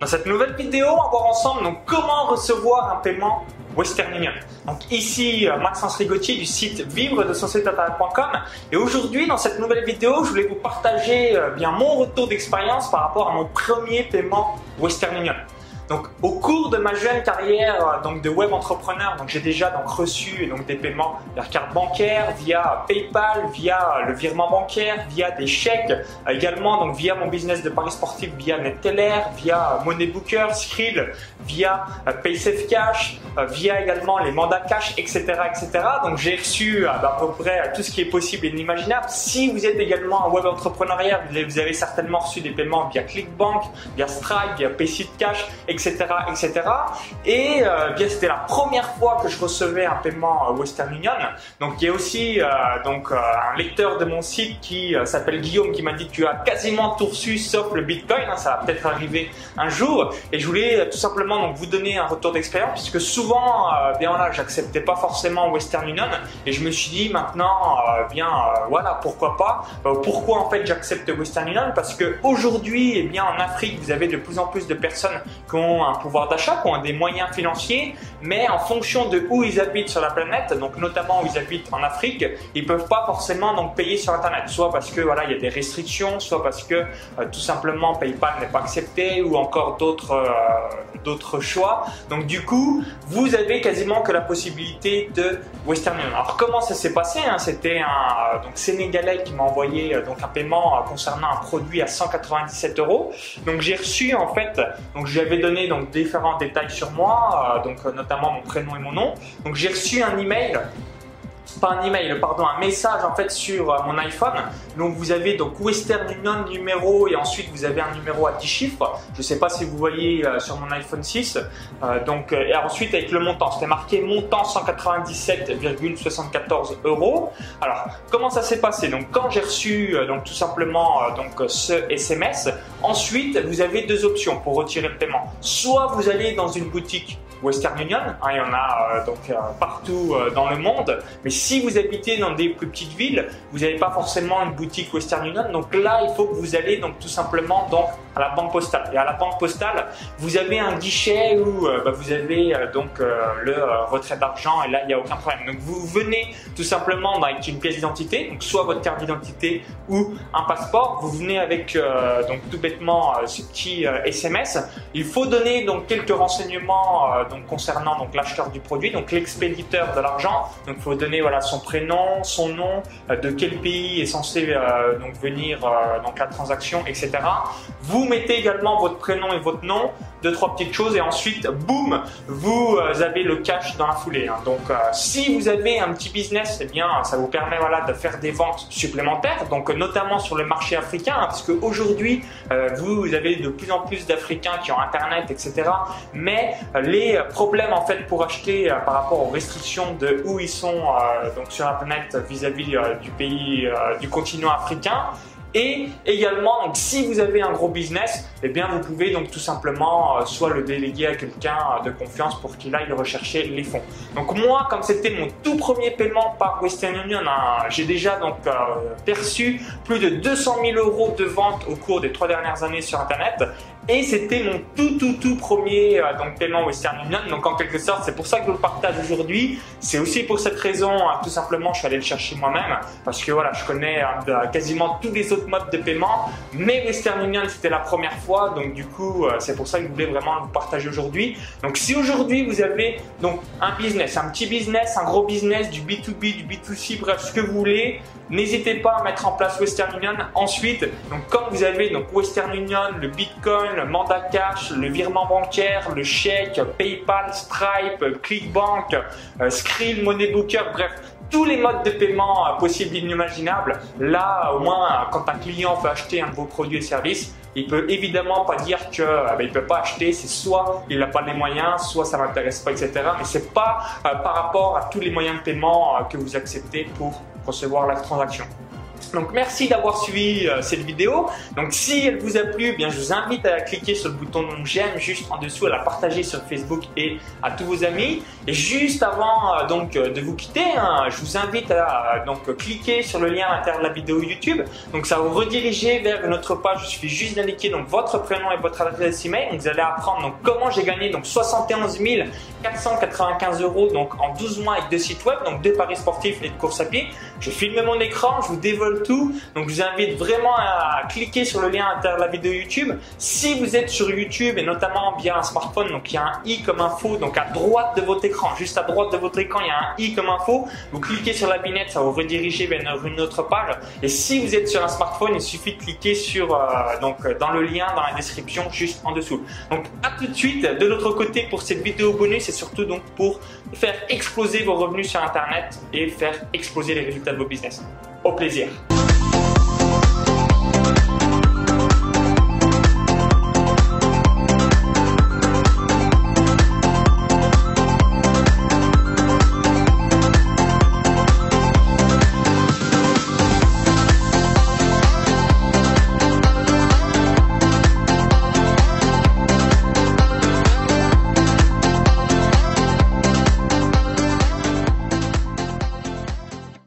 Dans cette nouvelle vidéo, on va voir ensemble donc, comment recevoir un paiement Western Union. Donc ici euh, Maxence Rigotier du site vivre de et aujourd'hui dans cette nouvelle vidéo je voulais vous partager euh, bien mon retour d'expérience par rapport à mon premier paiement Western Union. Donc, au cours de ma jeune carrière euh, donc de web entrepreneur, donc j'ai déjà donc reçu donc des paiements via carte bancaire, via PayPal, via le virement bancaire, via des chèques, euh, également donc via mon business de paris sportif, via NetTeller, via Moneybooker, Skrill, via euh, PaySafeCash, via également les mandats cash, etc., etc. Donc j'ai reçu à peu près tout ce qui est possible et inimaginable. Si vous êtes également un web entrepreneuriat, vous avez certainement reçu des paiements via ClickBank, via Stripe, via PaySafeCash, etc etc., etc. Et euh, bien c'était la première fois que je recevais un paiement Western Union. Donc il y a aussi euh, donc euh, un lecteur de mon site qui s'appelle Guillaume qui m'a dit tu as quasiment tout reçu sauf le Bitcoin. Hein, ça va peut-être arriver un jour. Et je voulais tout simplement donc vous donner un retour d'expérience puisque souvent bien là j'acceptais pas forcément Western Union et je me suis dit maintenant bien voilà pourquoi pas. pourquoi en fait j'accepte Western Union? Parce que aujourd'hui eh bien en Afrique vous avez de plus en plus de personnes qui ont un pouvoir d'achat, qui ont des moyens financiers, mais en fonction de où ils habitent sur la planète, donc notamment où ils habitent en Afrique, ils peuvent pas forcément donc payer sur Internet, soit parce que voilà il y a des restrictions, soit parce que euh, tout simplement PayPal n'est pas accepté, ou encore d'autres euh, d'autres choix. Donc du coup, vous avez quasiment que la possibilité de Western Union. Alors comment ça s'est passé hein? C'était un euh, donc sénégalais qui m'a envoyé donc un paiement concernant un produit à 197 euros. Donc j'ai reçu en fait, donc j'avais donné donc différents détails sur moi, donc notamment mon prénom et mon nom. Donc j'ai reçu un email pas un email, pardon, un message en fait sur euh, mon iPhone. Donc vous avez donc Western Union numéro et ensuite vous avez un numéro à 10 chiffres. Je ne sais pas si vous voyez euh, sur mon iPhone 6. Euh, donc et ensuite avec le montant, c'était marqué montant 197,74 euros. Alors comment ça s'est passé? Donc quand j'ai reçu donc tout simplement donc ce SMS, ensuite vous avez deux options pour retirer le paiement. Soit vous allez dans une boutique Western Union, hein, il y en a donc partout dans le monde, mais si vous habitez dans des plus petites villes, vous n'avez pas forcément une boutique Western Union. Donc là, il faut que vous allez donc tout simplement donc à la banque postale. Et à la banque postale, vous avez un guichet où euh, bah, vous avez euh, donc euh, le retrait d'argent et là, il n'y a aucun problème. Donc vous venez tout simplement avec une pièce d'identité, donc soit votre carte d'identité ou un passeport. Vous venez avec donc tout bêtement ce petit SMS. Il faut donner donc quelques renseignements donc concernant donc l'acheteur du produit, donc l'expéditeur de l'argent. Donc il faut donner voilà son prénom, son nom, de quel pays est censé donc venir donc la transaction, etc. Vous mettez également votre prénom et votre nom, deux trois petites choses et ensuite boum, vous euh, avez le cash dans la foulée. Hein. Donc euh, si vous avez un petit business, eh bien ça vous permet voilà de faire des ventes supplémentaires. Donc notamment sur le marché africain, hein, parce qu'aujourd'hui euh, vous avez de plus en plus d'Africains qui ont Internet, etc. Mais les problèmes en fait pour acheter par rapport aux restrictions de où ils sont donc sur planète vis-à-vis du pays du continent africain et également, donc, si vous avez un gros business, eh bien, vous pouvez donc tout simplement euh, soit le déléguer à quelqu'un euh, de confiance pour qu'il aille rechercher les fonds. Donc moi, comme c'était mon tout premier paiement par Western Union, hein, j'ai déjà donc euh, perçu plus de 200 000 euros de vente au cours des trois dernières années sur Internet. Et c'était mon tout tout tout premier donc paiement Western Union. Donc en quelque sorte, c'est pour ça que je le partage aujourd'hui. C'est aussi pour cette raison, hein, tout simplement, je suis allé le chercher moi-même parce que voilà, je connais quasiment tous les autres mode de paiement, mais Western Union c'était la première fois, donc du coup euh, c'est pour ça que je voulais vraiment vous partager aujourd'hui. Donc si aujourd'hui vous avez donc un business, un petit business, un gros business, du B2B, du B2C, bref ce que vous voulez, n'hésitez pas à mettre en place Western Union. Ensuite, donc quand vous avez donc Western Union, le Bitcoin, le mandat cash, le virement bancaire, le chèque, PayPal, Stripe, ClickBank, euh, Skrill, Moneybooker, bref tous les modes de paiement euh, possibles et inimaginables. Là, au moins, quand un client veut acheter un de vos produits et services, il peut évidemment pas dire que euh, ben, peut pas acheter. C'est soit il n'a pas les moyens, soit ça m'intéresse pas, etc. Mais c'est pas euh, par rapport à tous les moyens de paiement que vous acceptez pour recevoir la transaction. Donc merci d'avoir suivi euh, cette vidéo. Donc si elle vous a plu, eh bien je vous invite à cliquer sur le bouton j'aime juste en dessous, à la partager sur Facebook et à tous vos amis. Et juste avant euh, donc euh, de vous quitter, hein, je vous invite à donc cliquer sur le lien à l'intérieur de la vidéo YouTube. Donc ça va vous rediriger vers notre page. Il suffit juste d'indiquer donc votre prénom et votre adresse email. Donc, vous allez apprendre donc comment j'ai gagné donc 71 495 euros donc en 12 mois avec deux sites web, donc deux paris sportifs et de course à pied. Je filme mon écran, je vous dévoile tout. Donc je vous invite vraiment à cliquer sur le lien à l'intérieur la vidéo YouTube. Si vous êtes sur YouTube et notamment via un smartphone, donc il y a un i comme info, donc à droite de votre écran, juste à droite de votre écran, il y a un i comme info. Vous cliquez sur la binette, ça vous rediriger vers une autre page. Et si vous êtes sur un smartphone, il suffit de cliquer sur euh, donc dans le lien dans la description juste en dessous. Donc à tout de suite. De l'autre côté pour cette vidéo bonus, c'est surtout donc pour faire exploser vos revenus sur Internet et faire exploser les résultats de vos business. O plaisir.